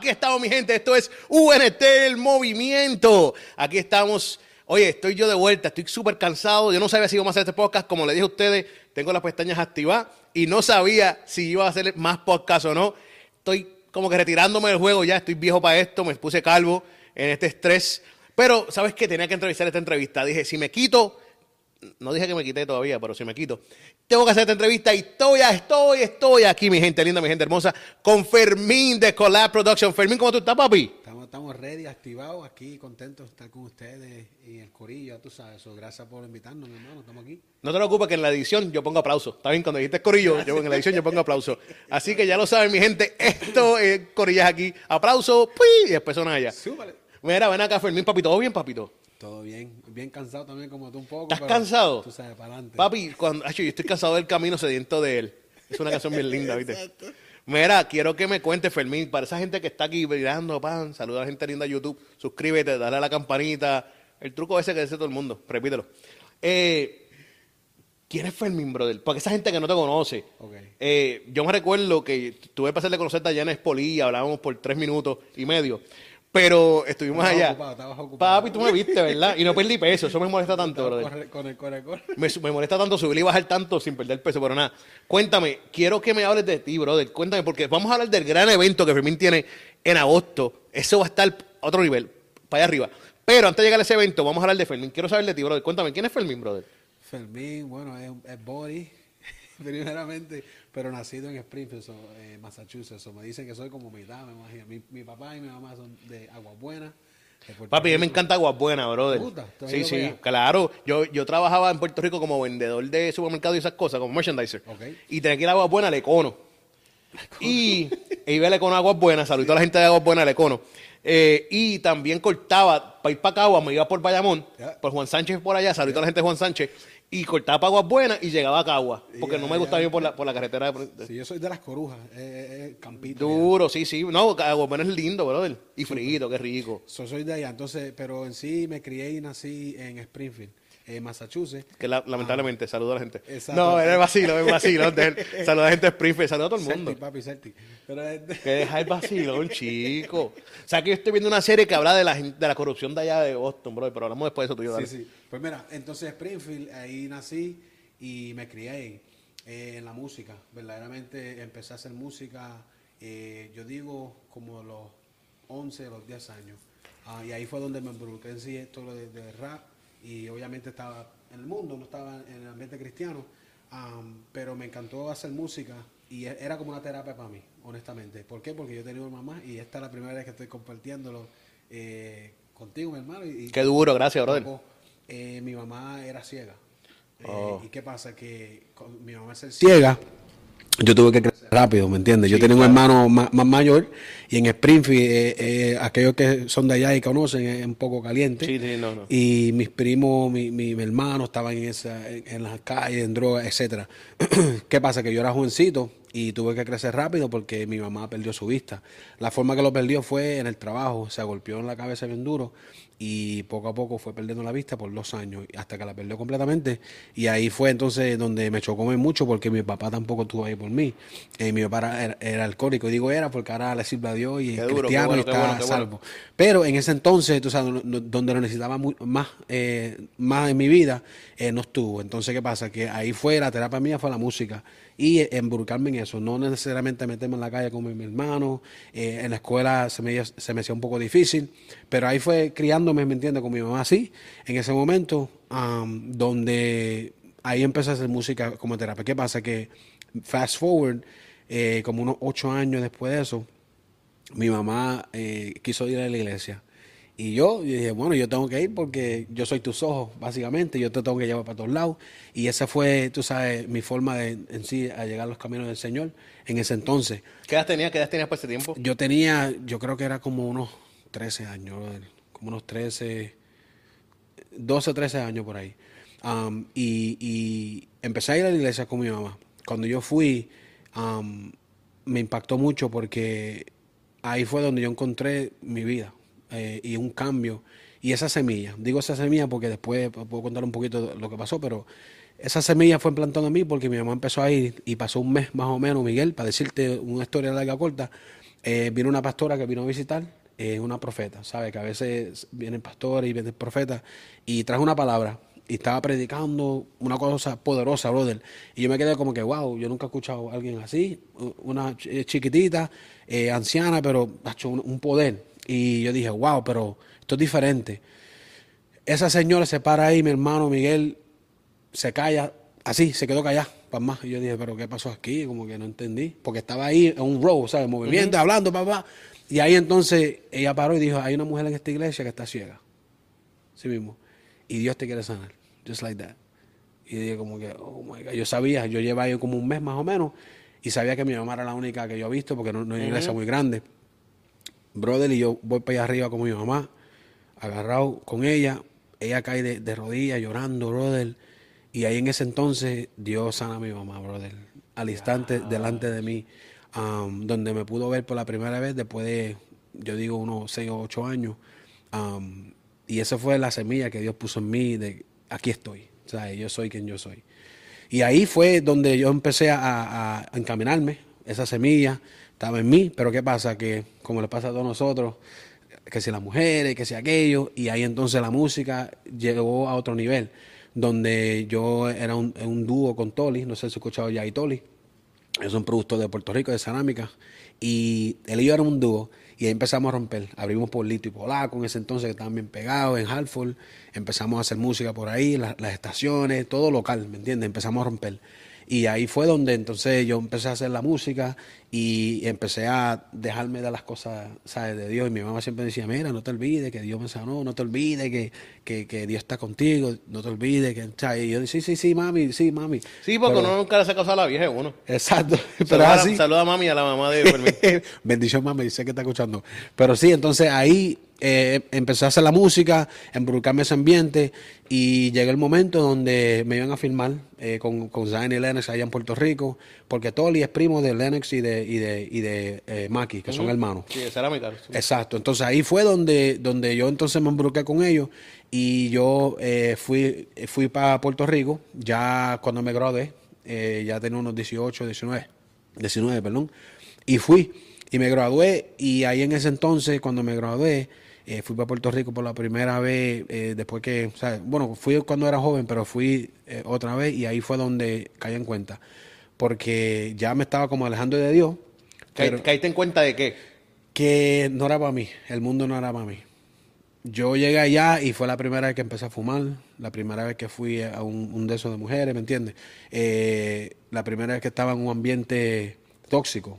Aquí estamos, mi gente. Esto es UNT, el movimiento. Aquí estamos. Oye, estoy yo de vuelta. Estoy súper cansado. Yo no sabía si íbamos a hacer este podcast. Como le dije a ustedes, tengo las pestañas activadas y no sabía si iba a hacer más podcast o no. Estoy como que retirándome del juego ya. Estoy viejo para esto. Me puse calvo en este estrés. Pero, ¿sabes qué? Tenía que entrevistar esta entrevista. Dije, si me quito no dije que me quité todavía, pero si me quito, tengo que hacer esta entrevista y estoy, estoy, estoy aquí, mi gente linda, mi gente hermosa, con Fermín de Collab Production. Fermín, ¿cómo tú estás, papi? Estamos, estamos ready, activados, aquí, contentos de estar con ustedes y el corillo, tú sabes. gracias por invitarnos, mi hermano, estamos aquí. No te preocupes que en la edición yo pongo aplauso. Está bien, cuando dijiste corillo, yo en la edición yo pongo aplauso. Así que ya lo saben, mi gente, esto es corillas aquí. Aplauso, y después son allá. Súbale. Mira, ven acá, Fermín, papi, ¿todo bien, papito? Todo bien, bien cansado también como tú un poco. ¿Estás cansado? Tú sabes, para adelante. Papi, cuando, yo estoy cansado del camino sediento de él. Es una canción bien linda, ¿viste? Exacto. Mira, quiero que me cuente, Fermín, para esa gente que está aquí mirando, pan, saluda a la gente linda de YouTube, suscríbete, dale a la campanita, el truco ese que dice todo el mundo, repítelo. Eh, ¿Quién es Fermín, brother? Porque esa gente que no te conoce. Okay. Eh, yo me recuerdo que tuve el placer de conocerte allá en Espolí, hablábamos por tres minutos y medio. Pero estuvimos allá. Papi, tú me viste, ¿verdad? Y no perdí peso. Eso me molesta tanto, brother. Corre, corre, corre. Me, me, molesta tanto subir y bajar tanto sin perder peso, pero nada. Cuéntame, quiero que me hables de ti, brother. Cuéntame, porque vamos a hablar del gran evento que Fermín tiene en agosto. Eso va a estar a otro nivel, para allá arriba. Pero antes de llegar a ese evento, vamos a hablar de Fermín. Quiero saber de ti, brother. Cuéntame, ¿quién es Fermín, brother? Fermín, bueno, es, es body, primeramente pero nacido en Springfield, eh, Massachusetts. me dicen que soy como mitad, me imagino. Mi, papá y mi mamá son de Aguas Buenas. Papi, a mí me encanta Aguas Buenas, brother. Sí, sí, claro. Yo, yo trabajaba en Puerto Rico como vendedor de supermercado y esas cosas, como merchandiser. Y tenía que ir a Aguas Buenas, Lecono. Y e iba a Lecono Aguas Buenas, saludito a la gente de Aguas Buenas, Lecono. Eh, y también cortaba, para ir para Cagua, me iba por Bayamón, por Juan Sánchez por allá, saludito a la gente de Juan Sánchez y cortaba para Aguas Buenas y llegaba a Cagua, porque no me gustaba ir por la, por la carretera. De... Sí, yo soy de las corujas, eh, campito. Duro, sí, sí. No, Aguas Buenas es lindo, brother. Y frito, qué rico. Yo soy de allá, entonces, pero en sí me crié y nací en Springfield. Massachusetts. Que lamentablemente, saludo a la gente. No, es vacilo, es vacilo. saluda a la gente de Springfield, saluda a todo el mundo. papi, Pero Que deja el vacilón, chico. O sea, que yo estoy viendo una serie que habla de la, de la corrupción de allá de Boston, bro, pero hablamos después de eso tú y yo. Sí, sí. Pues mira, entonces Springfield, ahí nací y me crié ahí, eh, en la música. Verdaderamente empecé a hacer música, eh, yo digo, como los 11, los 10 años. Ah, y ahí fue donde me involucré en sí esto de, de rap y obviamente estaba en el mundo, no estaba en el ambiente cristiano, pero me encantó hacer música y e, era como una terapia para mí, honestamente. ¿Por qué? Porque yo tenía una mamá y esta es la primera vez que estoy compartiéndolo eh, contigo, mi hermano. Y, qué duro, gracias, brother. Eh, mi mamá era ciega. Eh, oh. ¿Y qué pasa? Que mi mamá es ciega yo tuve que crecer rápido, ¿me entiendes? yo tenía un hermano más, mayor y en Springfield, eh, eh, aquellos que son de allá y conocen, es un poco caliente. Sí, sí, no, no. Y mis primos, mi, mi, hermano estaban en, esa, en, las calles, en drogas, etcétera. ¿Qué pasa? Que yo era jovencito y tuve que crecer rápido porque mi mamá perdió su vista. La forma que lo perdió fue en el trabajo, se golpeó en la cabeza bien duro y poco a poco fue perdiendo la vista por dos años hasta que la perdió completamente. Y ahí fue entonces donde me chocó mucho porque mi papá tampoco estuvo ahí por mí. Eh, mi papá era, alcohólico digo era porque ahora le sirve a Dios y es cristiano y está salvo. Pero en ese entonces tú sabes donde lo necesitaba más eh, más en mi vida eh, no estuvo. Entonces qué pasa que ahí fue la terapia mía fue la música y emburcarme en eso, no necesariamente meterme en la calle con mi hermano, eh, en la escuela se me, se me hacía un poco difícil, pero ahí fue criándome, ¿me entiendes? Con mi mamá así, en ese momento, donde ahí empecé a hacer música como terapia. ¿Qué pasa? Que fast forward, eh, como unos ocho años después de eso, mi mamá eh, quiso ir a la iglesia. Y yo, dije, bueno, yo tengo que ir porque yo soy tus ojos, básicamente, yo te tengo que llevar para todos lados. Y esa fue, tú sabes, mi forma de en sí a llegar a los caminos del Señor en ese entonces. ¿Qué edad tenías? ¿Qué edad tenías por ese tiempo? Yo tenía, yo creo que era como unos 13 años, como unos 13, 12, 13 años por ahí. Um, y, empecé a ir a la iglesia con mi mamá. Cuando yo fui, um, me impactó mucho porque ahí fue donde yo encontré mi vida eh, y un cambio. Y esa semilla, digo esa semilla porque después puedo contar un poquito lo que pasó, pero esa semilla fue implantada en mí porque mi mamá empezó a ir y pasó un mes más o menos, Miguel, para decirte una historia larga corta, eh, vino una pastora que vino a visitar, es una profeta, ¿sabe? Que a veces vienen pastores y vienen profetas y trajo una palabra y estaba predicando una cosa poderosa, brother. Y yo me quedé como que, wow, yo nunca he escuchado a alguien así, una chiquitita, eh, anciana, pero ha hecho un, poder. Y yo dije, wow, pero esto es diferente. Esa señora se para ahí, mi hermano Miguel se calla, así, se quedó callada, para más. Y yo dije, pero ¿qué pasó aquí? Como que no entendí. Porque estaba ahí en un row, ¿sabes? Movimiento, hablando, papá. Y ahí entonces ella paró y dijo, hay una mujer en esta iglesia que está ciega. Sí mismo. Y Dios te quiere sanar just like that. Y dije como que, oh my God, yo sabía, yo llevaba ahí como un mes más o menos, y sabía que mi mamá era la única que yo he visto, porque no, no hay una iglesia muy grande. Brother, y yo voy para allá arriba con mi mamá, agarrado con ella, ella cae de, rodillas llorando, brother, y ahí en ese entonces Dios sana a mi mamá, brother, al instante delante de mí, um, donde me pudo ver por la primera vez después de, yo digo, unos 6 o 8 años. Um, y esa fue la semilla que Dios puso en mí de aquí estoy. O sea, yo soy quien yo soy. Y ahí fue donde yo empecé a, encaminarme. Esa semilla estaba en mí, pero ¿qué pasa? Que como le pasa a todos nosotros, que si las mujeres, que si aquello, y ahí entonces la música llegó a otro nivel, donde yo era un, dúo con Toli, no sé si he escuchado ya y Toli, es un productor de Puerto Rico de cerámica, y él y yo éramos un dúo, y ahí empezamos a romper. Abrimos por Lito y Polaco en ese entonces que estaban bien pegados en Hartford. Empezamos a hacer música por ahí, las estaciones, todo local, ¿me entiendes? Empezamos a romper. Y ahí fue donde entonces yo empecé a hacer la música y empecé a dejarme de las cosas, ¿sabes? De Dios. Y mi mamá siempre decía, mira, no te olvides que Dios me sanó, no te olvides que, que, Dios está contigo, no te olvides que... ¿sabes? Y yo decía, sí, sí, sí, mami, sí, mami. Sí, porque uno nunca le hace caso a la vieja uno. Exacto. Pero así. Saluda a mami y a la mamá de Bendición, mami, dice que está escuchando. Pero sí, entonces ahí eh, empecé a hacer la música, embrucarme ese ambiente y llegué el momento donde me iban a filmar eh, con, con Zion y Lennox allá en Puerto Rico, porque Tolly es primo de Lennox y de, y de, y de eh, Maki, que son hermanos. Sí, cerámica. Exacto, entonces ahí fue donde, donde yo entonces me embruqué con ellos y yo eh, fui, fui para Puerto Rico, ya cuando me gradué, ya tenía unos 18, 19, 19, perdón, y fui y me gradué y ahí en ese entonces, cuando me gradué, eh, fui para Puerto Rico por la primera vez, eh, después que, o sea, bueno, fui cuando era joven, pero fui eh, otra vez y ahí fue donde caí en cuenta. Porque ya me estaba como alejando de Dios. ¿Caíste en cuenta de qué? Que no era para mí, el mundo no era para mí. Yo llegué allá y fue la primera vez que empecé a fumar, la primera vez que fui a un, un de esos de mujeres, ¿me entiendes? la primera vez que estaba en un ambiente tóxico.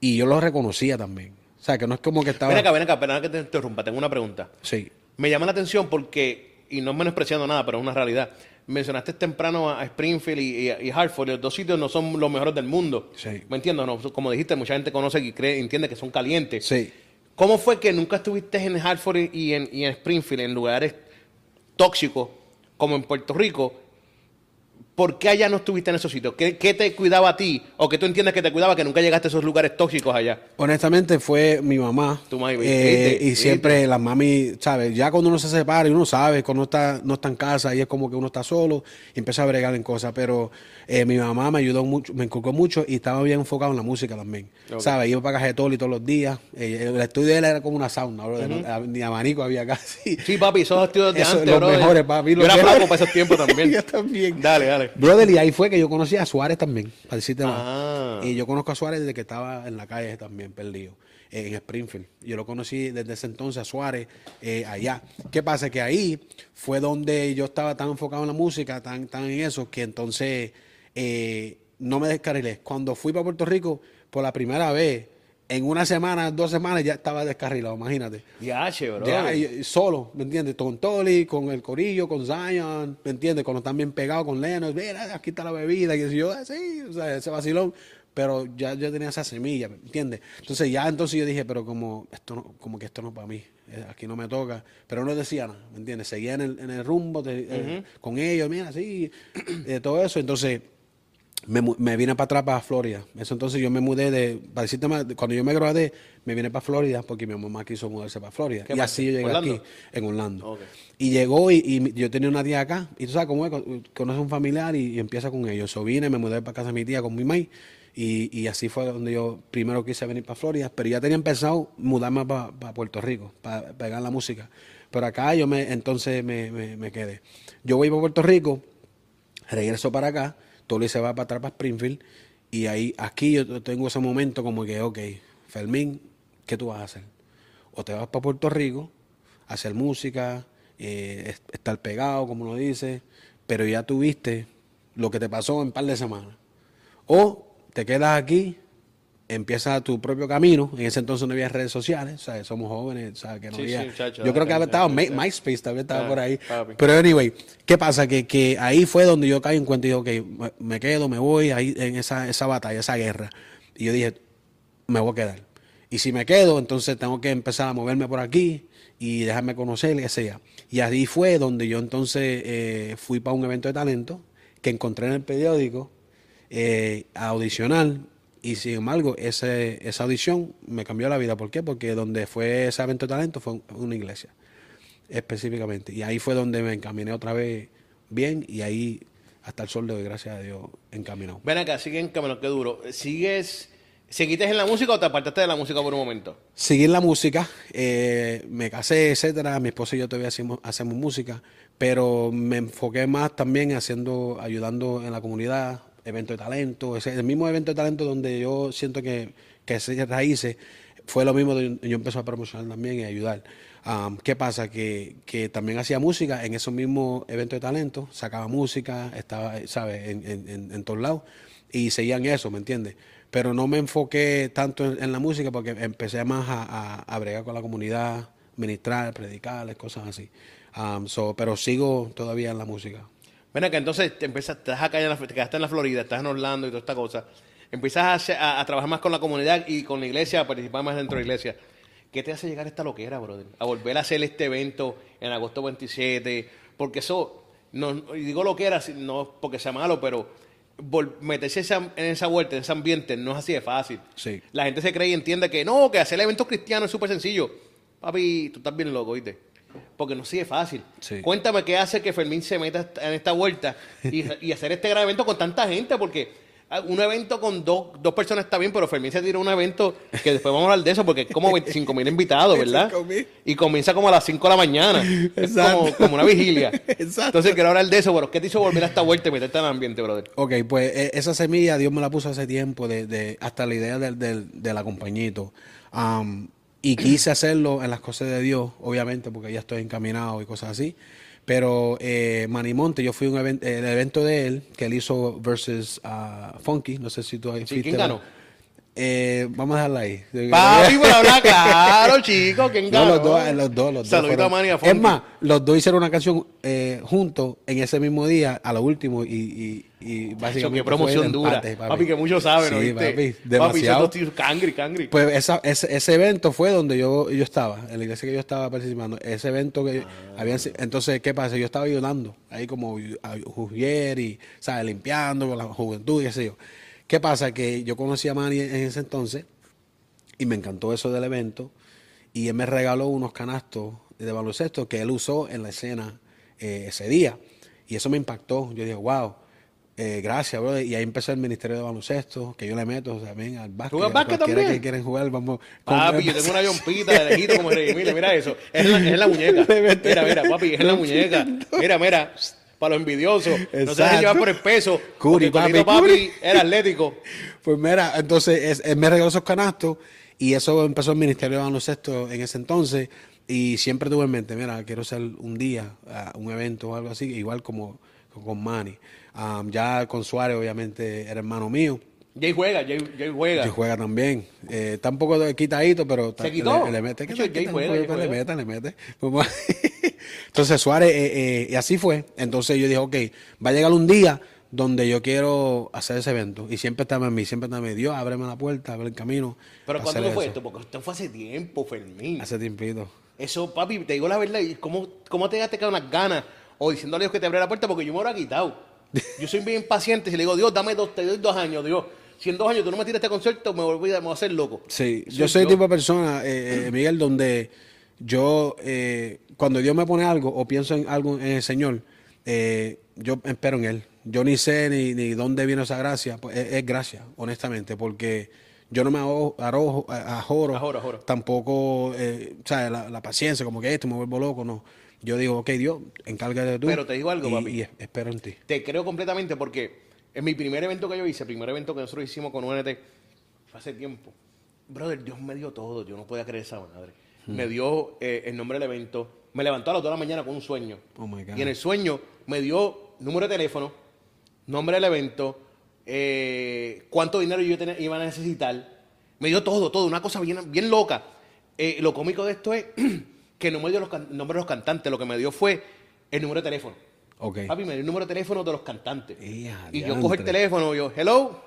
Y yo lo reconocía también sea, que no es como que estaba. Ven acá, ven acá, perdona que te interrumpa, tengo una pregunta. Sí. Me llama la atención porque, y no menospreciando nada, pero es una realidad. Mencionaste temprano a Springfield y, Hartford, los dos sitios no son los mejores del mundo. Sí. ¿Me entiendes? No, como dijiste, mucha gente conoce y cree, entiende que son calientes. Sí. ¿Cómo fue que nunca estuviste en Hartford y en, y en Springfield, en lugares tóxicos, como en Puerto Rico, ¿por qué allá no estuviste en esos sitios? ¿Qué, te cuidaba a ti? ¿O qué tú entiendes que te cuidaba que nunca llegaste a esos lugares tóxicos allá? Honestamente fue mi mamá. Tu mamá. Eh, y siempre las mami, ¿sabes? Ya cuando uno se separa y uno sabe, cuando está, no está en casa y es como que uno está solo y empieza a bregar en cosas. Pero eh, mi mamá me ayudó mucho, me inculcó mucho y estaba bien enfocado en la música también. ¿Sabes? Iba para Cajetoli todos los días. Eh, el estudio de él era como una sauna, Ni abanico había casi. Sí, papi, esos estudios de antes, los mejores, papi. Yo era flaco para esos tiempos también. yo también. Dale, dale. Brother, y ahí fue que yo conocí a Suárez también, para decirte más. Ah. Y yo conozco a Suárez desde que estaba en la calle también, perdido, en Springfield. Yo lo conocí desde ese entonces a Suárez eh, allá. ¿Qué pasa? Que ahí fue donde yo estaba tan enfocado en la música, tan, tan en eso, que entonces eh, no me descarrilé. Cuando fui para Puerto Rico, por la primera vez, en una semana, dos semanas ya estaba descarrilado, imagínate. Ya, bro. solo, ¿me entiendes? Con Toli, con el Corillo, con Zion, ¿me entiendes? Cuando están bien pegados con Lennox, mira, aquí está la bebida, y yo, ah, sí, o sea, ese vacilón. Pero ya yo tenía esa semilla, ¿me entiendes? Entonces ya entonces yo dije, pero como esto no, como que esto no es para mí, eh, aquí no me toca. Pero no decía nada, ¿me entiendes? Seguía en el, en el rumbo eh, con ellos, mira, sí, de todo eso. Entonces me, me, vine para atrás para Florida. Eso entonces yo me mudé de, para decirte más, cuando yo me gradué, me vine para Florida porque mi mamá quiso mudarse para Florida. Y así yo llegué aquí, en Orlando. Y llegó y, yo tenía una tía acá, y tú sabes cómo es, conoce un familiar y, empieza con ellos. Yo vine, me mudé para casa de mi tía con mi mamá Y, y, así fue donde yo primero quise venir para Florida, pero ya tenía empezado mudarme para Puerto Rico, para pegar la música. Pero acá yo me, entonces me, me, quedé. Yo voy para Puerto Rico, regreso para acá, Toli se va para atrás para Springfield, y ahí, aquí yo tengo ese momento como que, ok, Fermín, ¿qué tú vas a hacer? O te vas para Puerto Rico, hacer música, eh, estar pegado, como lo dice, pero ya tuviste lo que te pasó en un par de semanas. O te quedas aquí, empiezas tu propio camino. En ese entonces no había redes sociales, ¿sabes? somos jóvenes, ¿sabes? Que no había... yo creo que había estado MySpace, también estaba por ahí. Pero anyway, ¿qué pasa? Que, que ahí fue donde yo caí en cuenta y digo, ok, me quedo, me voy ahí en esa, esa batalla, esa guerra. Y yo dije, me voy a quedar. Y si me quedo, entonces tengo que empezar a moverme por aquí y dejarme conocer, que sea. Y ahí fue donde yo entonces eh, fui para un evento de talento que encontré en el periódico eh, a audicionar y sin embargo ese, esa audición me cambió la vida. ¿Por qué? Porque donde fue ese evento de talento fue una iglesia específicamente. Y ahí fue donde me encaminé otra vez bien y ahí hasta el sol de hoy, gracias a Dios, encaminado. Ven acá, sigue en camino, qué duro. ¿Sigues, seguiste en la música o te apartaste de la música por un momento? Seguí en la música, eh, me casé, etcétera. Mi esposa y yo todavía hacemos, hacemos música, pero me enfoqué más también haciendo, ayudando en la comunidad, evento de talento, el mismo evento de talento donde yo siento que, que esas raíces fue lo mismo, de, yo empecé a promocionar también y ayudar. ¿Qué pasa? Que, que, también hacía música en esos mismos eventos de talento, sacaba música, estaba, ¿sabes?, en, en, en, todos lados, y seguían eso, ¿me entiendes? Pero no me enfoqué tanto en, la música porque empecé más a, a, bregar con la comunidad, ministrar, predicarles, cosas así. pero sigo todavía en la música. Bueno, que entonces te empiezas, estás acá, en la, te quedaste en la Florida, estás en Orlando y toda esta cosa. Empiezas a, trabajar más con la comunidad y con la iglesia, a participar más dentro de la iglesia. ¿Qué te hace llegar a esta loquera, brother? A volver a hacer este evento en agosto 27. Porque eso, no, y digo loquera, no porque sea malo, pero meterse en esa vuelta, en ese ambiente, no es así de fácil. Sí. La gente se cree y entiende que no, que hacer eventos cristianos es súper sencillo. Papi, tú estás bien loco, ¿viste? Porque no sigue fácil. Cuéntame qué hace que Fermín se meta en esta vuelta y, hacer este gran evento con tanta gente, porque ah, un evento con dos, dos personas está bien, pero Fermín se tira un evento que después vamos a hablar de eso, porque es como 25 mil invitados, ¿verdad? Y comienza como a las 5 de la mañana. Es como, una vigilia. Entonces quiero hablar de eso, pero ¿qué te hizo volver a esta vuelta y meterte en el ambiente, brother? Ok, pues e, esa semilla Dios me la puso hace tiempo, de, hasta la idea del, del, de la compañito. Y quise hacerlo en las cosas de Dios, obviamente, porque ya estoy encaminado y cosas así. Pero eh, Manimonte, yo fui a un evento, el evento de él, que él hizo versus uh, Funky, no sé si tú has sí, ¿Quién ganó? Eh, vamos a dejarla ahí. Papi, por hablar claro, chicos. ¿Quién? No, los dos, los dos. Los Saludito a Mani Es más, los dos hicieron una canción eh, juntos en ese mismo día, a lo último, y, y, y básicamente. Qué promoción dura. papi. que muchos saben, sí. Papi, demasiado. Papi, cangri, cangri. Pues esa, ese, ese, evento fue donde yo, yo estaba, en la iglesia que yo estaba participando. Ese evento que ah. habían. Entonces, ¿qué pasa? Yo estaba ayudando, ahí como a Juvier y, ¿sabes? Limpiando con la juventud y sé yo. ¿Qué pasa? Que yo conocí a Manny en ese entonces y me encantó eso del evento y él me regaló unos canastos de baloncesto que él usó en la escena eh, ese día y eso me impactó. Yo dije, wow. Eh, gracias, brother. Y ahí empezó el ministerio de baloncesto, que yo le meto también al básquet. ¿Juega básquet también? que quieren jugar, vamos. Papi, yo tengo una yompita de lejito como Rey Mira, mira eso. Es la, es la muñeca. Mira, mira, papi, es la muñeca. Mira, mira para los envidiosos. No se dejen llevar por el peso. Curi, papi, papi era atlético. Pues mira, entonces él me regaló esos canastos y eso empezó el Ministerio de Baloncesto en ese entonces. Y siempre tuve en mente, mira, quiero hacer un día, uh, un evento o algo así, igual como con Manny. Um, ya con Suárez, obviamente, era hermano mío. Jay juega, Jay, juega. Jay juega también. Eh, está un poco quitadito, pero ¿Se quitó? Le, mete. Jay juega, Le mete, le mete. Entonces Suárez, eh, eh, y así fue. Entonces yo dije, ok, va a llegar un día donde yo quiero hacer ese evento. Y siempre estaba en mí, siempre estaba en mí. Dios, ábreme la puerta, abre el camino. Pero ¿cuándo fue esto? Porque esto fue hace tiempo, Fermín. Hace tiempito. Eso, papi, te digo la verdad, ¿cómo, cómo te quedaste con unas ganas? O diciéndole a Dios que te abre la puerta porque yo me lo he quitado. Yo soy bien paciente. Si le digo, Dios, dame dos, te doy dos años, Dios. Si en dos años tú no me tiras este concierto, me voy, a, hacer loco. Sí, yo soy el tipo de persona, eh, eh, Miguel, donde yo, eh, cuando Dios me pone algo o pienso en algo en el Señor, eh, yo espero en Él. Yo ni sé ni, ni dónde viene esa gracia, pues es, gracia, honestamente, porque yo no me arrojo, ajoro, tampoco, eh, la, paciencia, como que esto me vuelvo loco, no. Yo digo, ok, Dios, encárgate de tú. Pero te digo algo, y, papi. Y espero en ti. Te creo completamente porque en mi primer evento que yo hice, el primer evento que nosotros hicimos con UNT, fue hace tiempo. Brother, Dios me dio todo, yo no podía creer esa madre. Me dio eh, el nombre del evento, me levantó a las 2 de la mañana con un sueño. Oh my God. Y en el sueño me dio número de teléfono, nombre del evento, eh, cuánto dinero yo iba a necesitar. Me dio todo, todo, una cosa bien, bien loca. Eh, lo cómico de esto es que no me dio los nombres de los cantantes, lo que me dio fue el número de teléfono. Okay. Papi, me dio el número de teléfono de los cantantes. y yo cojo el teléfono y yo, hello.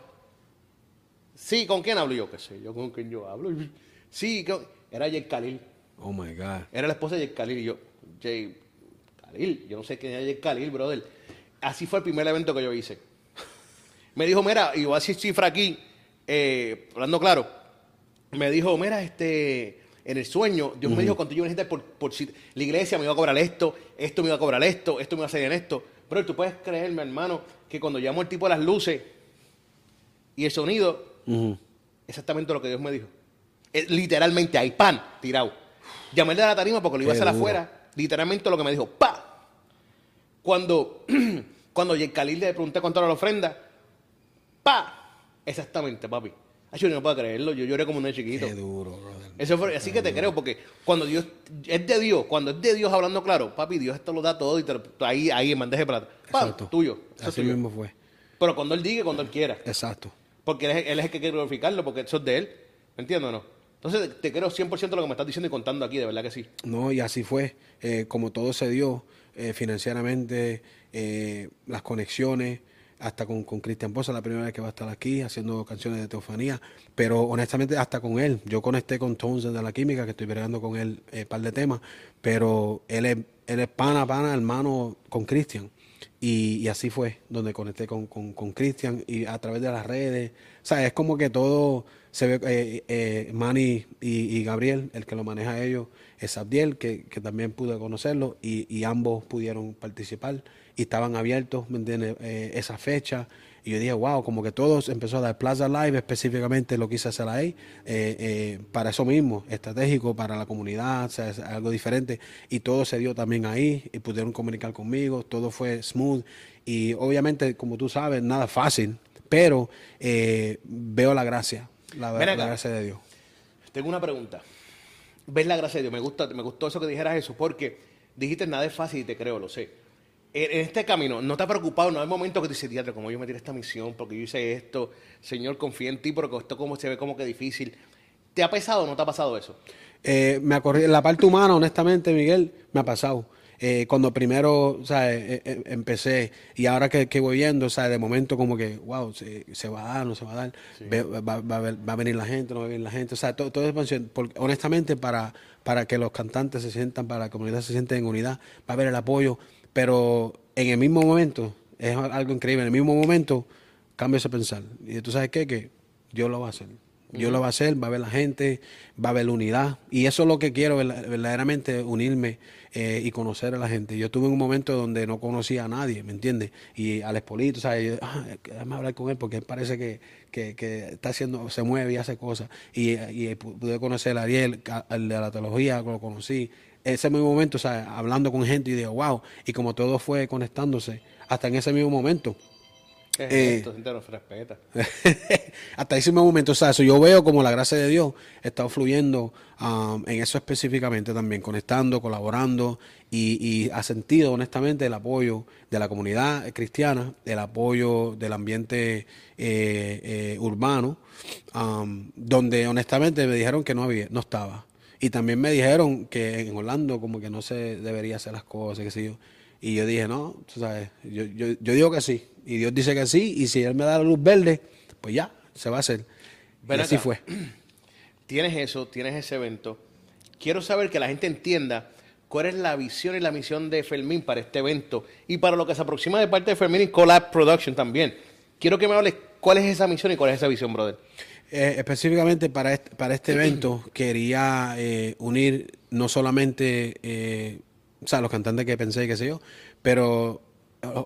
Sí, ¿con quién hablo? Yo qué sé, yo con quién yo hablo. Sí, era Jay Khalil. Oh my God. Era la esposa de Jay Khalil y yo, Jay Khalil, yo no sé quién era Jay Khalil, brother. Así fue el primer evento que yo hice. Me dijo, mira, y voy a decir cifra aquí, eh, hablando claro. Me dijo, mira, este, en el sueño, Dios me dijo cuando yo necesité por, por si la iglesia me iba a cobrar esto, esto me iba a cobrar esto, esto me iba a hacer en esto. Pero tú puedes creerme, hermano, que cuando llamo el tipo de las luces y el sonido, exactamente lo que Dios me dijo. Literalmente hay pan tirado. Llamé de la tarima porque lo iba a hacer afuera. Literalmente lo que me dijo, ¡pa! Cuando, cuando Khalil le pregunté cuánto era la ofrenda, ¡pa! Exactamente, papi. Ay, yo no puedo creerlo, yo lloré como un chiquito. Qué duro, brother. Eso fue, así que te creo, porque cuando Dios es de Dios, cuando es de Dios hablando claro, papi, Dios esto lo da todo y te ahí, ahí de plata. ¡Pam! Tuyo. así mismo fue. Pero cuando Él diga, cuando Él quiera. Exacto. Porque él es, él es el que quiere glorificarlo, porque eso es de Él. ¿Me entiendes o no? Entonces, te creo 100% lo que me estás diciendo y contando aquí, de verdad que sí. No, y así fue. Eh, como todo se dio eh, financieramente, eh, las conexiones, hasta con, Cristian Poza, la primera vez que va a estar aquí haciendo canciones de teofanía, pero honestamente hasta con él. Yo conecté con Tones de la Química, que estoy bregando con él un eh, par de temas, pero él es, él es pana, pana, hermano con Cristian. Y, así fue donde conecté con, con, Cristian y a través de las redes. O sea, es como que todo se ve. Eh, eh, Manny y, Gabriel, el que lo maneja ellos, es Abdiel, que, que también pude conocerlo, y, y ambos pudieron participar y estaban abiertos, ¿me entiendes? Eh, esa fecha. Y yo dije, wow, como que todos empezó a dar Plaza Live, específicamente lo quise hacer ahí, eh, eh, para eso mismo, estratégico, para la comunidad, o sea, algo diferente. Y todo se dio también ahí, y pudieron comunicar conmigo, todo fue smooth. Y obviamente, como tú sabes, nada fácil, pero veo la gracia, la, la gracia de Dios. Tengo una pregunta. ¿Ves la gracia de Dios? Me, gusta, me gustó eso que dijeras eso, porque dijiste nada es fácil y te creo, lo sé en este camino, ¿no te ha preocupado? No hay momento que te dices, diatre, como yo me tiré esta misión, porque yo hice esto, Señor, confía en ti, porque esto como se ve como que difícil. ¿Te ha pesado o no te ha pasado eso? Eh, me en la parte humana, honestamente, Miguel, me ha pasado. Eh, cuando primero o sea, eh, eh, empecé y ahora que, voy viendo, o sea, de momento como que, wow, se, va a dar, no se va a dar, va, a venir la gente, no va a venir la gente, o sea, todo, todo es honestamente para, para que los cantantes se sientan, para la comunidad se sienta en unidad, va a haber el apoyo pero en el mismo momento, es algo increíble, en el mismo momento cambia ese pensar. Y tú sabes qué, que Dios lo va a hacer. Dios lo va a hacer, va a ver la gente, va a ver la unidad. Y eso es lo que quiero, verdaderamente unirme eh, y conocer a la gente. Yo tuve un momento donde no conocía a nadie, ¿me entiendes? Y al Espolito, ¿sabes? Yo, ah, déjame hablar con él porque él parece que, que, está haciendo, se mueve y hace cosas. Y, y pude conocer a Ariel, al de la teología, lo conocí ese mismo momento, o sea, hablando con gente y digo, wow, y como todo fue conectándose, hasta en ese mismo momento. Eh, nos respeta. hasta ese mismo momento, o sea, eso yo veo como la gracia de Dios está fluyendo um, en eso específicamente también, conectando, colaborando y, y, ha sentido honestamente el apoyo de la comunidad cristiana, el apoyo del ambiente eh, eh, urbano, um, donde honestamente me dijeron que no había, no estaba. Y también me dijeron que en Orlando como que no se debería hacer las cosas, qué sé yo. Y yo dije, no, tú sabes, yo, yo, yo digo que sí. Y Dios dice que sí. Y si Él me da la luz verde, pues ya, se va a hacer. y así fue. Tienes eso, tienes ese evento. Quiero saber que la gente entienda cuál es la visión y la misión de Fermín para este evento y para lo que se aproxima de parte de Fermín y Collab Production también. Quiero que me hables cuál es esa misión y cuál es esa visión, brother. Eh, específicamente para este, para este evento quería eh, unir no solamente eh, o sea, los cantantes que pensé, qué sé yo, pero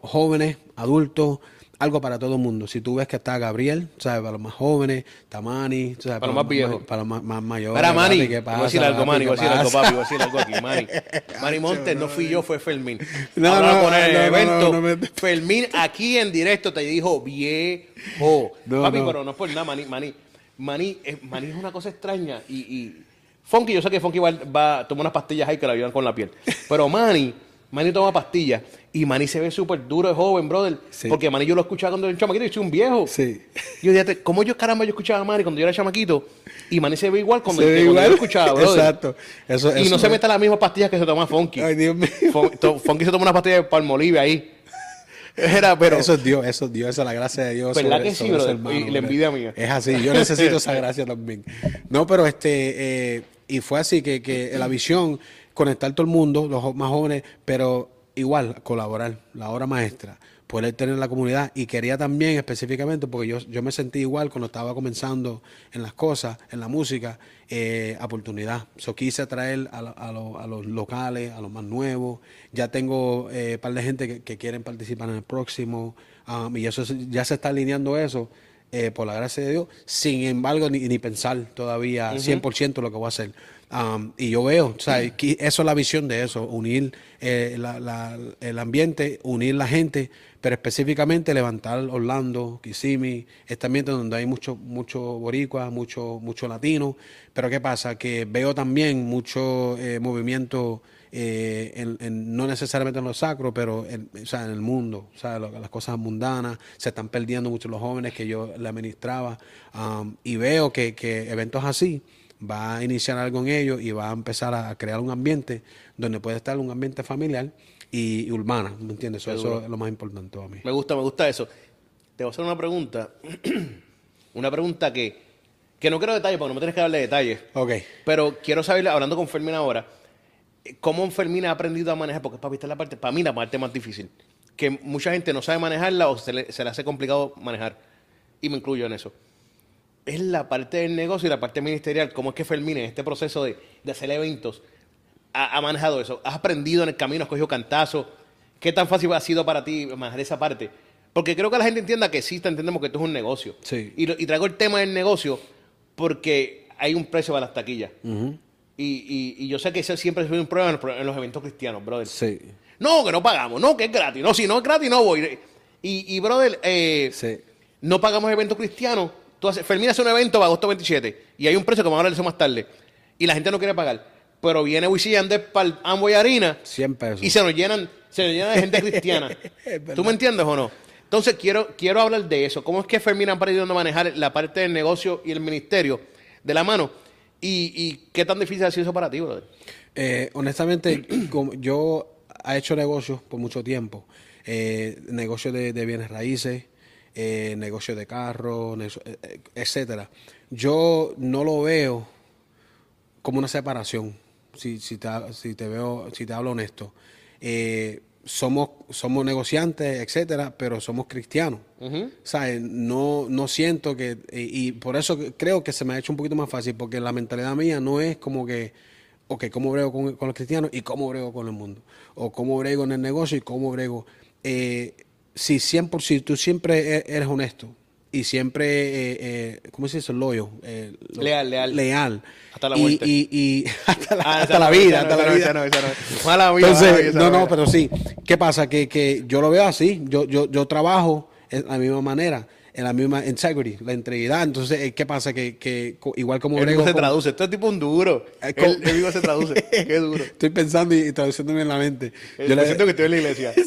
jóvenes, adultos, algo para todo el mundo. Si tú ves que está Gabriel, ¿sabes? Para los más jóvenes, está Manny, ¿sabes? Para los más viejos. Para los más, más mayores. Para Manny, papi, ¿qué voy a decir algo, papi? voy a ¿Qué decir algo, papi, voy a decir algo aquí, Montes, no fui yo, fue Fermín. No, Ahora no, poner el no, no, evento. no, me- Fermín aquí en directo te dijo viejo. No, papi, pero no es por nada. Manny, Manny, es, Manny es una cosa extraña y, y Funky, yo sé que Funky va, va a tomar unas pastillas ahí que le ayudan con la piel. Pero Manny, Manny toma pastillas y Manny se ve súper duro de joven, brother. Sí. Porque Manny yo lo escuchaba cuando era un chamaquito y soy un viejo. Sí. Yo dije, ¿cómo yo caramba yo escuchaba a Manny cuando yo era chamaquito? Y Manny se ve igual cuando, Se que ve cuando igual. yo lo escuchaba, brother. Exacto. Eso, Y eso no se meta las mismas pastillas que se toma Funky. Ay, Dios mío. Funky se toma unas pastillas de palmolive ahí. Era, pero... eso es Dios, eso es Dios, esa es la gracia de Dios. ¿Verdad sobre- que sí, sobre hermano, Y la envidia mía. Es así, yo necesito esa gracia también. No, pero este, eh, y fue así que, que la visión, conectar todo el mundo, los más jóvenes, pero igual, colaborar, la hora maestra, poder tener la comunidad. Y quería también específicamente, porque yo, yo me sentí igual cuando estaba comenzando en las cosas, en la música, eh, oportunidad. So, quise atraer a, a lo- a los locales, a los más nuevos. Ya tengo un par de gente que, que quieren participar en el próximo. um, y eso ya se está alineando eso, eh, por la gracia de Dios. Sin embargo, ni, ni pensar todavía 100% lo que voy a hacer. Um, y yo veo, o sea, eso es la visión de eso, unir eh, la- la- el ambiente, unir la gente, pero específicamente levantar Orlando, Kissimmee, este ambiente donde hay mucho, mucho boricua, mucho, mucho latino. Pero ¿qué pasa? Que veo también mucho eh, movimiento eh, no necesariamente en lo sacro, pero en, en el mundo, o las cosas mundanas, se están perdiendo mucho los jóvenes que yo le administraba, um, y veo que, que eventos así va a iniciar algo en ellos y va a empezar a crear un ambiente donde puede estar un ambiente familiar y, y urbana, ¿me entiendes? Eso, eso es lo más importante para mí. Me gusta, me gusta eso. Te voy a hacer una pregunta. una pregunta que, que no quiero detalles porque no me tienes que darle detalles. Ok. Pero quiero saber, hablando con Fermín ahora, cómo Fermín ha aprendido a manejar, porque es la parte, para mí la parte más difícil. Que mucha gente no sabe manejarla o se le, se le hace complicado manejar. Y me incluyo en eso. Es la parte del negocio y la parte ministerial. ¿Cómo es que Fermín en este proceso de, de hacer eventos ha, ha manejado eso? ¿Has aprendido en el camino? ¿Has cogido cantazo? ¿Qué tan fácil ha sido para ti manejar esa parte? Porque creo que la gente entienda que sí, entendemos que esto es un negocio. Sí. Y, lo- y traigo el tema del negocio porque hay un precio para las taquillas. y, y- y yo sé que ese siempre es un problema en los eventos cristianos, brother. Sí. No, que no pagamos, no, que es gratis. No, si no es gratis, no voy. Y, y brother, eh, Sí. no pagamos eventos cristianos. Tú haces, Fermín hace un evento para agosto 27 y hay un precio que vamos a hablar de eso más tarde. Y la gente no quiere pagar. Pero viene Wisin y Yandel para el Amboy Arena 100 pesos. y se nos llenan, se nos llenan de gente cristiana. ¿Tú me entiendes o no? Entonces quiero, quiero hablar de eso. ¿Cómo es que Fermín ha aprendido a manejar la parte del negocio y el ministerio de la mano? ¿Y, y qué tan difícil ha sido eso para ti, brother? Eh, honestamente, como yo he hecho negocios por mucho tiempo, eh, negocios de, de bienes raíces, eh, negocios de carros, eh, eh, etcétera. Yo no lo veo como una separación, si, si, te, si te veo, si te hablo honesto. Eh, somos, somos negociantes, etcétera, pero somos cristianos. ¿Sabes? No, no siento que, y, y por eso creo que se me ha hecho un poquito más fácil, porque la mentalidad mía no es como que, ok, ¿cómo brego con, con los cristianos y cómo brego con el mundo? O cómo brego en el negocio y cómo brego. Eh, si, siempre, si tú siempre e- eres honesto y siempre, eh, eh, ¿cómo se dice? Loyo. eh, lo- Leal, leal. Leal. Hasta la muerte. Y, y hasta la, Ah, hasta vida, no, hasta la vida. Entonces, no, no pero sí. ¿Qué pasa? Que, que yo lo veo así. Yo, yo, yo trabajo en la misma manera, en la misma integrity, la integridad. Entonces, eh, ¿qué pasa? Que, que igual como brego mismo se traduce. Este es tipo un duro. Eh, mismo se traduce. Qué duro. Estoy pensando y, y traduciéndome en la mente. Yo Yo le- siento que estoy en la iglesia.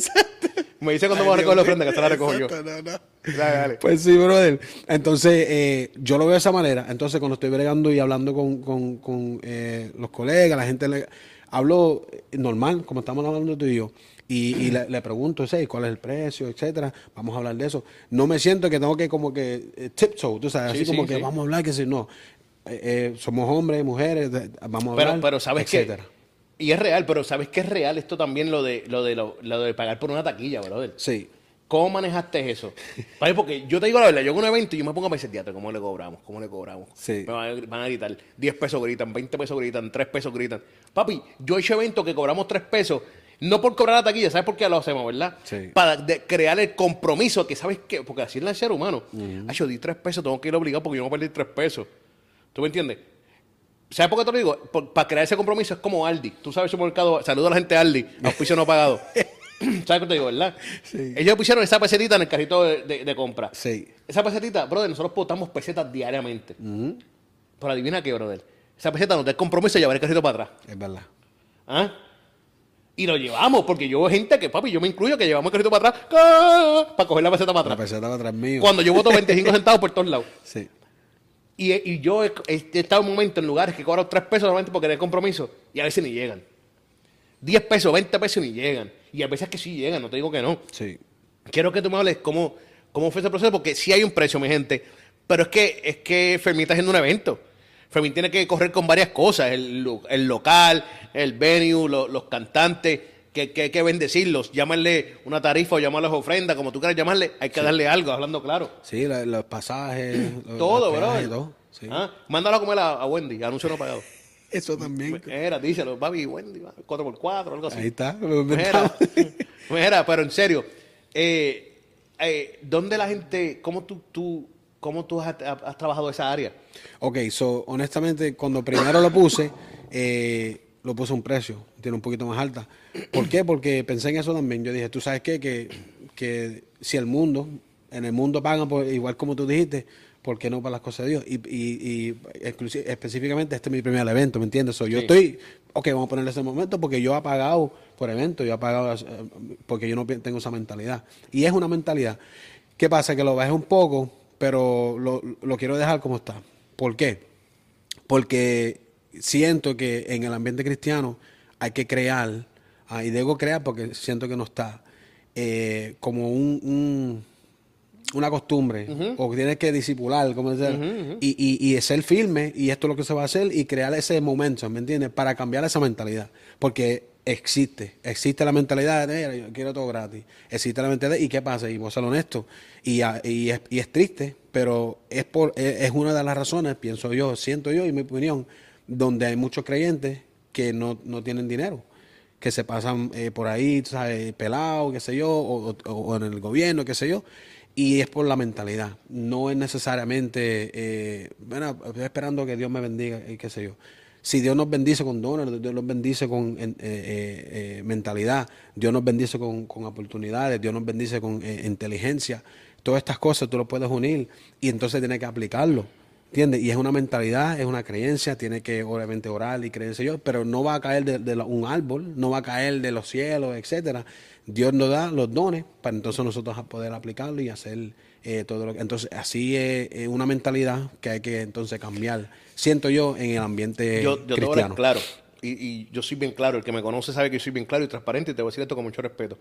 Me dice cuando vamos a recoger la ofrenda, que esta la recojo yo. Exacto, no, no. Dale, dale. Pues sí, brother. Entonces, eh, yo lo veo de esa manera. Entonces, cuando estoy bregando y hablando con, con- con, eh, los colegas, la gente, le, hablo eh, normal, como estamos hablando tú y yo. Y, y le, le pregunto, ¿sí? ¿cuál es el precio, etcétera? Vamos a hablar de eso. No me siento que tengo que como que eh, tiptoe, tú sabes, Sí, así como sí, que vamos a hablar, que si no. Eh, eh, somos hombres, mujeres, vamos a hablar, Pero, pero sabes etcétera. Y es real, pero sabes que es real esto también lo de lo de lo, lo de pagar por una taquilla, brother. Sí. ¿Cómo manejaste eso? Papi, porque yo te digo la verdad, yo hago un evento y yo me pongo a pensar, teatro, ¿cómo le cobramos? ¿Cómo le cobramos? Sí. Me van a, van a gritar, 10 pesos gritan, 20 pesos gritan, 3 pesos gritan. Papi, yo he hecho eventos que cobramos 3 pesos No por cobrar la taquilla, ¿sabes por qué lo hacemos, verdad? Sí. Para de- crear el compromiso, que sabes qué, porque así es el ser humano. Ah, yo di tres pesos, tengo que ir obligado porque yo no perdí tres pesos. ¿Tú me entiendes? ¿Sabes por qué te lo digo? Por- para crear ese compromiso es como Aldi. Tú sabes, supermercado, saludo a la gente de Aldi, auspicio no pagado. ¿Sabes qué te digo, verdad? Sí. Ellos pusieron esa pesetita en el carrito de, de- de compra. Sí. Esa pesetita, brother, nosotros votamos pesetas diariamente. Pero adivina qué, brother. Esa peseta nos da el compromiso de llevar el carrito para atrás. Es verdad. ¿Ah? Y lo llevamos, porque yo veo gente que, papi, yo me incluyo, que llevamos el carrito para atrás para coger la peseta para La atrás. peseta va atrás mío. Cuando yo voto 25 centavos por todos lados. Sí. Y, y yo he, he estado en un momento en lugares que cobro 3 pesos solamente porque hay compromiso y a veces ni llegan. 10 pesos, 20 pesos ni llegan. Y a veces que sí llegan, no te digo que no. Sí. Quiero que tú me hables cómo, cómo fue ese proceso, porque sí hay un precio, mi gente. Pero es que, es que Fermín está haciendo un evento. Fermín tiene que correr con varias cosas: el, el local, el venue, lo- los cantantes, que, que hay que bendecirlos. Llámale una tarifa o llamarles ofrenda, como tú quieras llamarle. Hay que darle algo, hablando claro. Sí, la- los pasajes. los- Todo, los bro. todo. Sí. Ah, Mándalo a comer a, a Wendy, anuncio no pagado. Eso también. Era, díselo, papi, Wendy, 4x4, algo así. Ahí está. Lo Mira, mira, pero en serio, eh, eh, ¿dónde la gente, cómo tú, tú, cómo tú has, has trabajado esa área? Ok, so, honestamente, cuando primero lo puse, eh, lo puse a un precio, tiene un poquito más alta. ¿Por qué? Porque pensé en eso también. Yo dije, tú sabes qué, que, que si el mundo, en el mundo pagan por- igual como tú dijiste, ¿por qué no para las cosas de Dios? Y, y, y exclusi- específicamente este es mi primer evento, ¿me entiendes? So, yo Sí. estoy, ok, vamos a ponerle ese momento porque yo he pagado por evento, yo he pagado eh, porque yo no tengo esa mentalidad. Y es una mentalidad. ¿Qué pasa? Que lo bajé un poco, pero lo, lo quiero dejar como está. ¿Por qué? Porque siento que en el ambiente cristiano hay que crear, ah, y digo crear porque siento que no está, eh, como un, un- una costumbre, o tienes que disipular, como decir, y, y, y ser firme, y esto es lo que se va a hacer, y crear ese momento, ¿me entiendes? Para cambiar esa mentalidad. Porque existe, existe la mentalidad de, "Mira, yo quiero todo gratis, existe la mentalidad, ¿y qué pasa? Y vos ser honesto, y, a- y, es, y es triste, pero es, por, es, es una de las razones, pienso yo, siento yo, y mi opinión, donde hay muchos creyentes que no, no tienen dinero que se pasan eh, por ahí, ¿sabes? Pelados, qué sé yo, o, en el gobierno, qué sé yo, y es por la mentalidad. No es necesariamente, eh, bueno, estoy esperando que Dios me bendiga, y qué sé yo. Si Dios nos bendice con dones, Dios nos bendice con eh, eh, eh, mentalidad, Dios nos bendice con, oportunidades, Dios nos bendice con inteligencia, todas estas cosas tú lo puedes unir y entonces tienes que aplicarlo. ¿Entiendes? Y es una mentalidad, es una creencia, tiene que obviamente orar y creencia yo, pero no va a caer de, de la- un árbol, no va a caer de los cielos, etcétera. Dios nos da los dones para entonces nosotros poder aplicarlo y hacer eh, todo lo que... Entonces, así es, es una mentalidad que hay que entonces cambiar, siento yo, en el ambiente yo, yo te cristiano. hablar claro, y, y yo soy bien claro, el que me conoce sabe que yo soy bien claro y transparente, y te voy a decir esto con mucho respeto.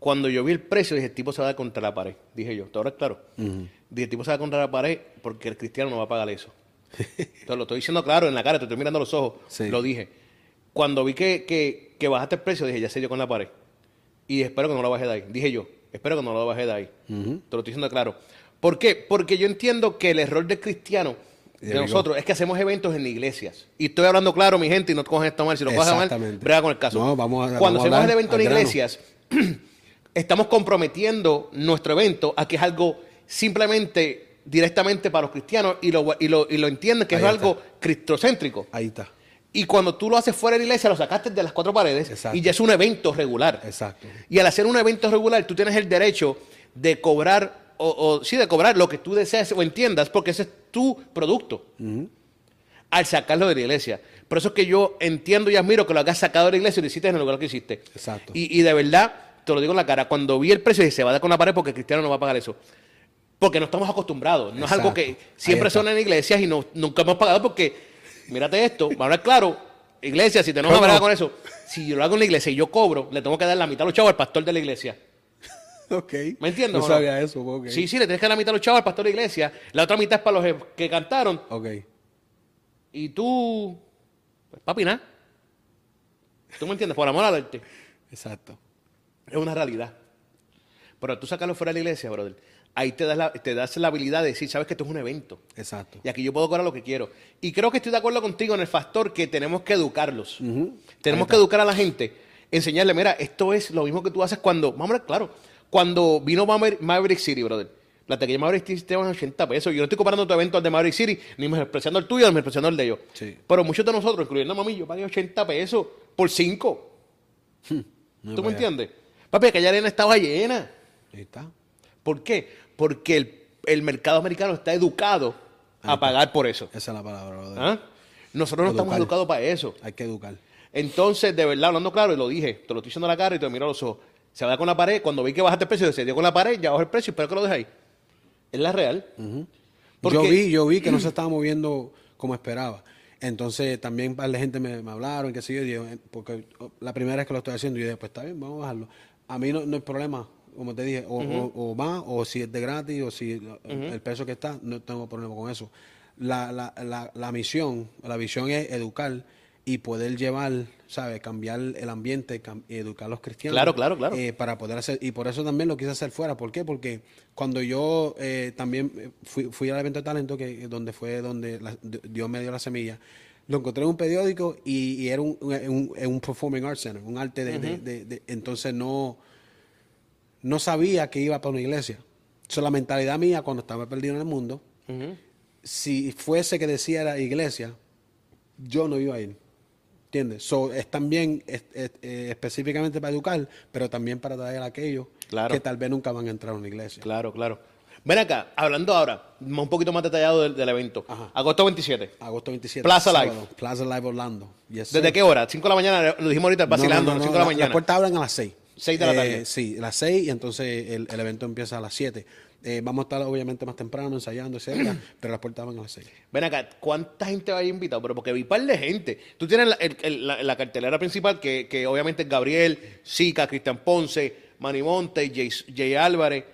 Cuando yo vi el precio, dije, el tipo se va a dar contra la pared, dije yo, ¿te ahora claro? Dije, el tipo se va a dar contra la pared porque el cristiano no va a pagar eso. Entonces lo estoy diciendo claro en la cara, te estoy mirando los ojos, Sí. lo dije. Cuando vi que, que, que bajaste el precio, dije, ya sé yo con la pared. Y espero que no lo baje de ahí. Dije yo, espero que no lo baje de ahí. Te lo estoy diciendo claro. ¿Por qué? Porque yo entiendo que el error del cristiano, de There nosotros, es que hacemos eventos en iglesias. Y estoy hablando claro, mi gente, y no te cogen esto mal. Si lo coges mal, brega con el caso. No, vamos a- Cuando vamos hacemos evento en iglesias, estamos comprometiendo nuestro evento a que es algo simplemente directamente para los cristianos y lo, y lo, y lo entienden que Ahí es está. algo cristocéntrico. Ahí está, Y cuando tú lo haces fuera de la iglesia, lo sacaste de las cuatro paredes Exacto. y ya es un evento regular. exacto. Y al hacer un evento regular, tú tienes el derecho de cobrar, o, o sí, de cobrar lo que tú deseas o entiendas, porque ese es tu producto. Al sacarlo de la iglesia. Por eso es que yo entiendo y admiro que lo hagas sacado de la iglesia y lo hiciste en el lugar que hiciste. Exacto. Y, y de verdad, te lo digo en la cara, cuando vi el precio, dije, se va a dar con la pared porque cristiano no va a pagar eso. Porque no estamos acostumbrados. No es algo que siempre son en iglesias y no, nunca hemos pagado porque, mírate esto, vamos a hablar claro, iglesia, si tenemos verdad con eso, si yo lo hago en la iglesia y yo cobro, le tengo que dar la mitad a los chavos al pastor de la iglesia. Ok. ¿Me entiendes? No o sabía eso, ok. Sí, sí, le tienes que dar la mitad a los chavos al pastor de la iglesia, la otra mitad es para los que cantaron Ok. y tú, pues papi, nada. ¿Tú me entiendes? Por amor al arte. Exacto. Es una realidad. Pero tú sacarlo fuera de la iglesia, brother, ahí te das, la, te das la habilidad de decir, sabes que esto es un evento. Exacto. Y aquí yo puedo cobrar lo que quiero. Y creo que estoy de acuerdo contigo en el factor que tenemos que educarlos. Tenemos que educar a la gente enseñarle, mira, esto es lo mismo que tú haces cuando, vamos a ver, claro, cuando vino Maver- Maverick City, brother. La taquilla Maverick City te van 80 pesos. Yo no estoy comparando tu evento al de Maverick City, ni menospreciando el tuyo, ni menospreciando el de ellos. Sí. Pero muchos de nosotros, incluyendo a mami, yo pagué 80 pesos por 5. No ¿Tú me entiendes? Papi, aquella arena estaba llena. Ahí está. ¿Por qué? Porque el, el mercado americano está educado a pagar por eso. Esa es la palabra, brother. ¿Ah? Nosotros no estamos educados para eso. Hay que educar. Entonces, de verdad, hablando claro, y lo dije, te lo estoy diciendo a la cara y te lo miro a los ojos. Se va con la pared, cuando vi que bajaste el precio, se dio con la pared, ya bajó el precio, espero que lo dejes ahí. Es la real. Porque- Yo vi, yo vi que no se estaba moviendo como esperaba. Entonces también de gente me, me hablaron, que sé yo, eh, porque oh, la primera vez que lo estoy haciendo, yo dije, pues está bien, vamos a bajarlo. A mí no, no hay problema, como te dije, o, o- o más, o si es de gratis, o si el peso que está, no tengo problema con eso. La, la, la, la misión, la visión es educar y poder llevar, ¿sabes? Cambiar el ambiente, cam- educar a los cristianos. Claro, claro, claro. eh, para poder hacer, y por eso también lo quise hacer fuera. ¿Por qué? Porque cuando yo eh, también eh, fui, fui al evento de talento, que donde fue donde la- Dios me dio la semilla, lo encontré en un periódico y, y era un, un, performing arts center, un arte de, de- de- de- entonces no, no sabía que iba para una iglesia. So, la mentalidad mía cuando estaba perdido en el mundo, si fuese que decía la iglesia, yo no iba a ir. ¿Entiendes? So, es también es- es- eh, específicamente para educar, pero también para traer a aquellos Claro. que tal vez nunca van a entrar a una iglesia. Claro, claro. Ven acá, hablando ahora, un poquito más detallado del, del evento. Ajá. Agosto 27. Agosto 27. Plaza sábado, Live. Plaza Live Orlando. Yes, ¿Desde sir. qué hora? ¿5 de la mañana? Lo dijimos ahorita, No, vacilando, no, no, 5 no, de la la- mañana. Las puertas abren a las 6. Seis de la tarde. Sí, a las 6 y entonces el, el evento empieza a las 7. Eh, vamos a estar obviamente más temprano ensayando, etcétera, pero las puertas abren a las 6. Ven acá, ¿cuánta gente va a ir invitado? Pero porque vi par de gente. Tú tienes la, el- el- la- la cartelera principal, que, que obviamente es Gabriel, Zika, Cristian Ponce, Manny Monte, Jay, Jay Álvarez,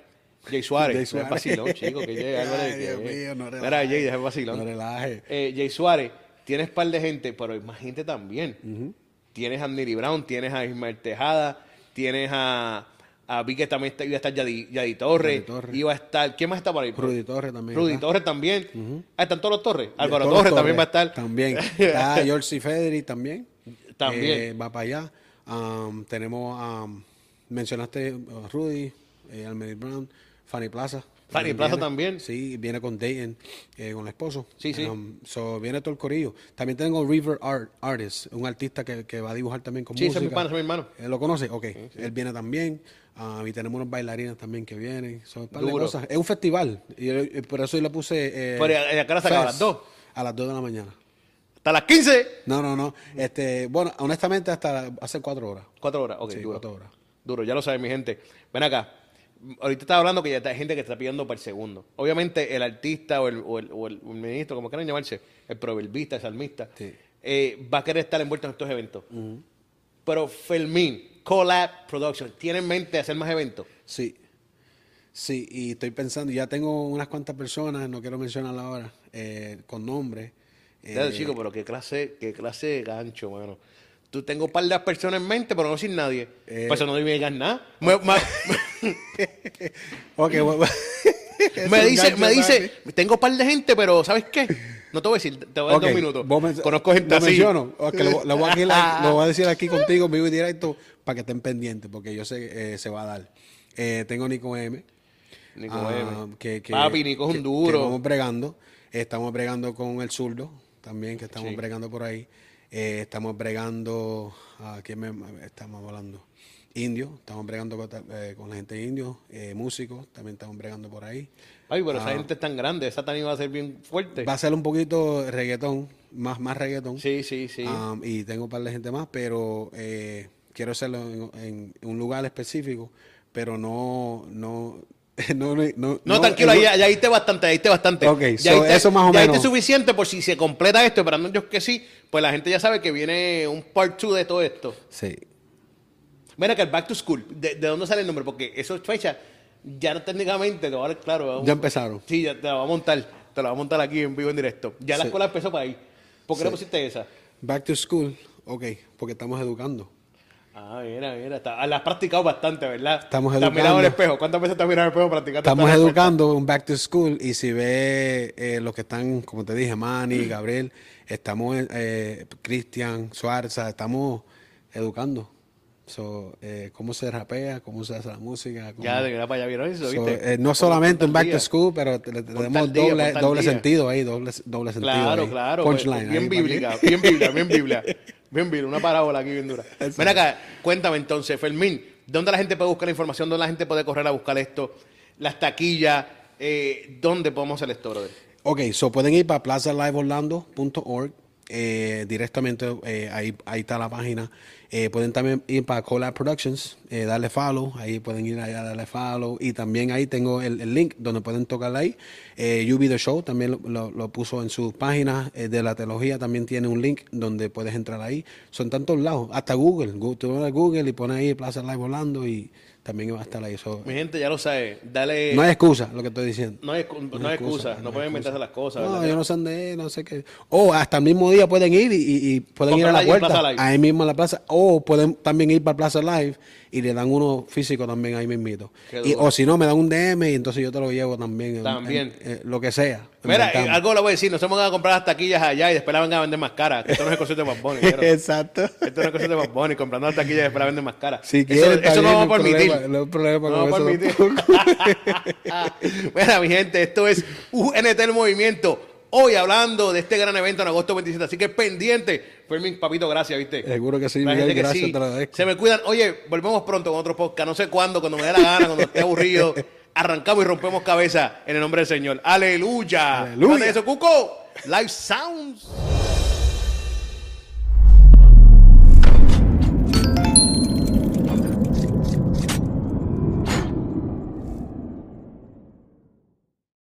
Jay Suárez. Jay Suárez. vacilón, chico, que Jay Álvarez. Ay, Dios que- mío, no Mira, relaje. Jay, deja el vacilón. No relaje. Eh, Jay Suárez, tienes par de gente, pero hay más gente también. Tienes a Neri Brown, tienes a Ismael Tejada, tienes a... a vi que también está- iba a estar Yadi, Yadi Torres, Yadi Torres. iba a estar... ¿Quién más está por ahí? Rudy Torres también. Rudy. Torres también. Ah, están todos los Torres. Álvaro Torres, también va a estar. También. Está George Federi también. También. Eh, va para allá. Um, tenemos, um, mencionaste a Rudy, eh, Brown, Fanny Plaza. Fanny Plaza viene. también. Sí, viene con Dayton, eh, con el esposo. Sí, sí. Um, so, viene todo el corillo. También tengo River Art, Artist, un artista que, que va a dibujar también con Sí, música. es mi pana, es mi hermano. ¿Él ¿Lo conoce? Ok. Él viene también. Ah, y tenemos unos bailarines también que vienen. Son cosas. Es un festival. Y, y por eso yo le puse. eh, Pero, ¿y a qué hora se acaba? ¿A las Fest. dos? A las 2 de la mañana. Hasta las 15. No, no, no. Este, bueno, honestamente, hasta hace cuatro horas. Cuatro horas. Ok, Sí, duro. horas. Duro, ya lo saben, mi gente. Ven acá. Ahorita estaba hablando que ya hay gente que está pidiendo por segundo. Obviamente, el artista o el, o el, o el- ministro, como quieran llamarse, el proverbista, el salmista, Sí. eh, va a querer estar envuelto en estos eventos. Pero Fermín, Collab Production, ¿tiene en mente hacer más eventos? Sí. Sí, y estoy pensando, ya tengo unas cuantas personas, no quiero mencionarlas ahora, eh, con nombre. eh, Ya, chico, pero qué clase, qué clase de gancho, mano. Tú tengo un par de personas en mente, pero no sin nadie. Eh, Pues eso no me digas nada. Me, me- Ok, me dice, me dice, tengo un par de gente, pero ¿sabes qué? No te voy a decir, te voy a dar dos minutos. men- Conozco gente lo así. menciono. Lo, lo voy a, aquí- lo voy a decir aquí contigo, vivo y directo, para que estén pendientes, porque yo sé que eh, se va a dar. Eh, tengo Nico M. Nico ah, M. que- que- Papi, Nico es un duro. que vamos bregando. Estamos bregando con el zurdo también, que estamos Sí. bregando por ahí. Eh, estamos bregando. ¿A quién me estamos hablando? Indio, estamos bregando con, eh, con la gente indio, eh, músicos, también estamos bregando por ahí. Ay, pero esa Ah. gente es tan grande, esa también va a ser bien fuerte. Va a ser un poquito reggaetón, más, más reggaetón. Sí, sí, sí. Um, y tengo un par de gente más, pero eh, quiero hacerlo en, en un lugar específico, pero no, no, no, no, no, no, tranquilo, ahí, bastante, diste bastante. Ok, ya so, eso más o ya menos. suficiente por si se completa esto, esperando Dios que sí, pues la gente ya sabe que viene un part 2 de todo esto. Sí. Que el Back to School, ¿de, de dónde sale el nombre? Porque eso es fecha, ya no técnicamente, lo va a dar claro. vamos- Ya empezaron. Sí, ya te la va a montar, te la va a montar aquí en vivo en directo. Ya la Sí. escuela empezó para ahí. ¿Por qué no Sí. pusiste esa? Back to school, ok, porque estamos educando. Ah, mira, mira, está- la has practicado bastante, ¿verdad? Estamos ¿Te has mirado el educando. espejo? ¿Cuántas veces te has mirado el espejo practicando? Estamos educando un back to school y si ve eh, los que están, como te dije, Manny, Gabriel, estamos, eh, Cristian, Suárez, estamos educando. So, eh, cómo se rapea, cómo se hace la música. cómo- Ya, de verdad, para allá vieron eso, So, ¿viste? eh, no solamente un back to school, pero le tenemos día, doble, día. sentido ahí, doble, doble sentido. Claro, ahí. claro. pues, Punchline. bien ahí bíblica, bien bíblica, bien bíblica. Bien bíblica, una parábola aquí bien dura. Ven acá, cuéntame entonces, Fermín, ¿dónde la gente puede buscar la información? ¿Dónde la gente puede correr a buscar esto? Las taquillas, eh, ¿dónde podemos hacer esto, brother? Ok, so pueden ir para plazaliveorlando.org. Eh, directamente eh, ahí, ahí está la página. Eh, pueden también ir para Collab Productions, eh, darle follow. Ahí pueden ir allá, darle follow. Y también ahí tengo el, el link donde pueden tocarla ahí. Eh, Be The Show también lo, puso en su página eh, de la teología. También tiene un link donde puedes entrar ahí. Son tantos lados. Hasta Google. Tú vas a Google y pones ahí Plaza Live Orlando y también va a estar ahí. So, Mi gente ya lo sabe, dale... no hay excusa lo que estoy diciendo. no hay, no hay excusa, no, pueden inventarse las cosas. No, ¿verdad? yo no sé dónde no sé qué. O hasta el mismo día pueden ir y, y- y pueden ir a la puerta, ahí mismo en la plaza. O pueden también ir para Plaza Live y le dan uno físico también ahí mismito. Y, o si no, me dan un DM y entonces yo te lo llevo también. También. en- en lo que sea. Mira, algo le voy a decir, nos hemos ido a comprar las taquillas allá y después la vengan a vender más caras. que Esto no es el de Bad Bunny. Exacto. Esto no es el de Bad Bunny, comprando las taquillas y después la venden más caras. Si eso quieres, eso no vamos a permitir. Problema, no hay problema No con eso. Mira, mi gente, esto es UNT el Movimiento. Hoy hablando de este gran evento en agosto 27. Así que pendiente. Fermín, papito, gracias, ¿viste? Seguro que sí, La Miguel, gracias, sí. te lo agradezco. Se me cuidan. Oye, volvemos pronto con otro podcast. No sé cuándo, cuando me dé la gana, cuando esté aburrido. Arrancamos y rompemos cabeza en el nombre del Señor. Aleluya. Aleluya. Eso, Cuco. Live Sounds.